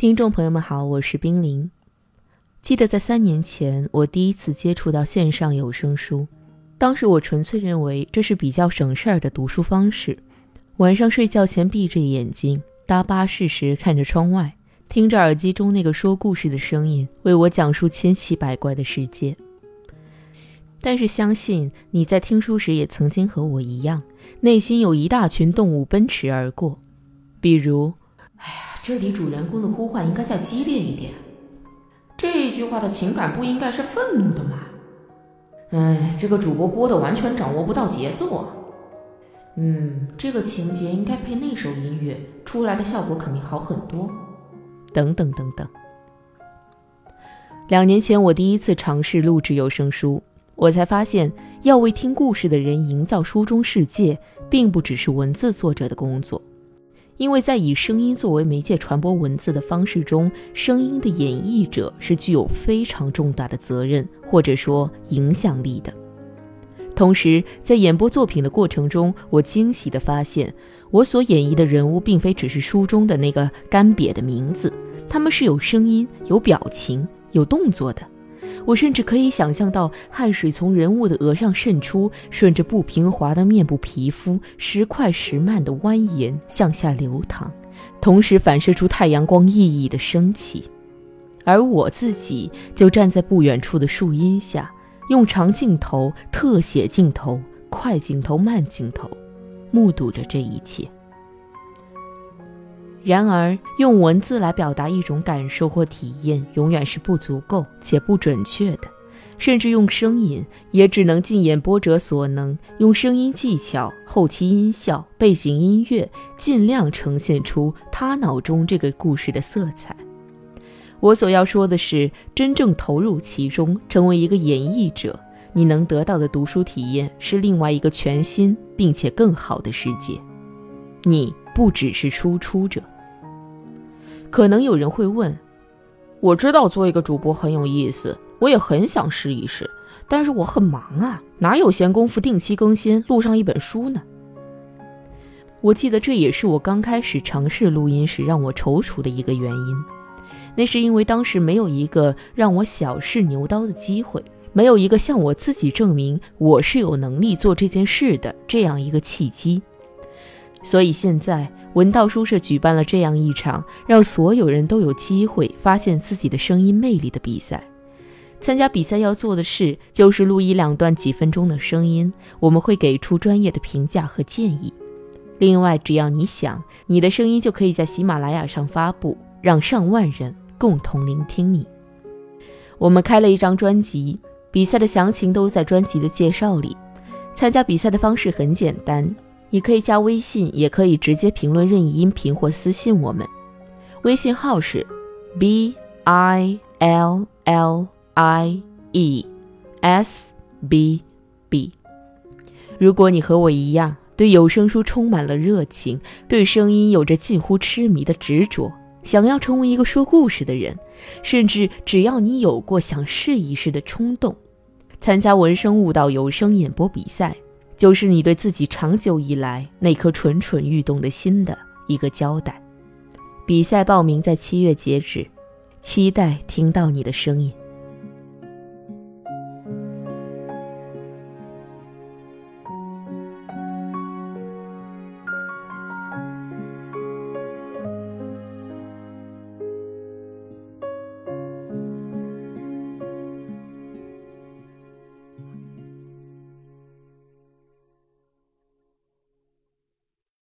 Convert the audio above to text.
听众朋友们好，我是冰凌。记得在三年前，我第一次接触到线上有声书，当时我纯粹认为这是比较省事儿的读书方式。晚上睡觉前闭着眼睛，搭巴士时看着窗外，听着耳机中那个说故事的声音，为我讲述千奇百怪的世界。但是相信你在听书时也曾经和我一样，内心有一大群动物奔驰而过，比如，哎呀，这里主人公的呼唤应该再激烈一点，这句话的情感不应该是愤怒的吗？哎，这个主播播的完全掌握不到节奏啊。嗯，这个情节应该配那首音乐，出来的效果肯定好很多。等等等等。两年前我第一次尝试录制有声书。我才发现，要为听故事的人营造书中世界，并不只是文字作者的工作，因为在以声音作为媒介传播文字的方式中，声音的演绎者是具有非常重大的责任或者说影响力的。同时，在演播作品的过程中，我惊喜地发现，我所演绎的人物并非只是书中的那个干瘪的名字，他们是有声音、有表情、有动作的。我甚至可以想象到汗水从人物的额上渗出，顺着不平滑的面部皮肤，时快时慢地蜿蜒向下流淌，同时反射出太阳光熠熠的升起。而我自己就站在不远处的树荫下，用长镜头、特写镜头、快镜头、慢镜头，目睹着这一切。然而，用文字来表达一种感受或体验，永远是不足够且不准确的。甚至用声音，也只能尽演播者所能，用声音技巧、后期音效、背景音乐，尽量呈现出他脑中这个故事的色彩。我所要说的是，真正投入其中，成为一个演绎者，你能得到的读书体验是另外一个全新并且更好的世界。你不只是输出者。可能有人会问，我知道做一个主播很有意思，我也很想试一试，但是我很忙啊，哪有闲工夫定期更新录上一本书呢？我记得这也是我刚开始尝试录音时让我踌躇的一个原因，那是因为当时没有一个让我小试牛刀的机会，没有一个向我自己证明我是有能力做这件事的这样一个契机，所以现在。文道书社举办了这样一场让所有人都有机会发现自己的声音魅力的比赛。参加比赛要做的事就是录一两段几分钟的声音，我们会给出专业的评价和建议。另外，只要你想，你的声音就可以在喜马拉雅上发布，让上万人共同聆听你。我们开了一张专辑，比赛的详情都在专辑的介绍里。参加比赛的方式很简单。你可以加微信，也可以直接评论任意音频或私信我们。微信号是 b i l l i e s b b。如果你和我一样对有声书充满了热情，对声音有着近乎痴迷的执着，想要成为一个说故事的人，甚至只要你有过想试一试的冲动，参加文声舞蹈有声演播比赛。就是你对自己长久以来那颗蠢蠢欲动的心的一个交代。比赛报名在七月截止，期待听到你的声音。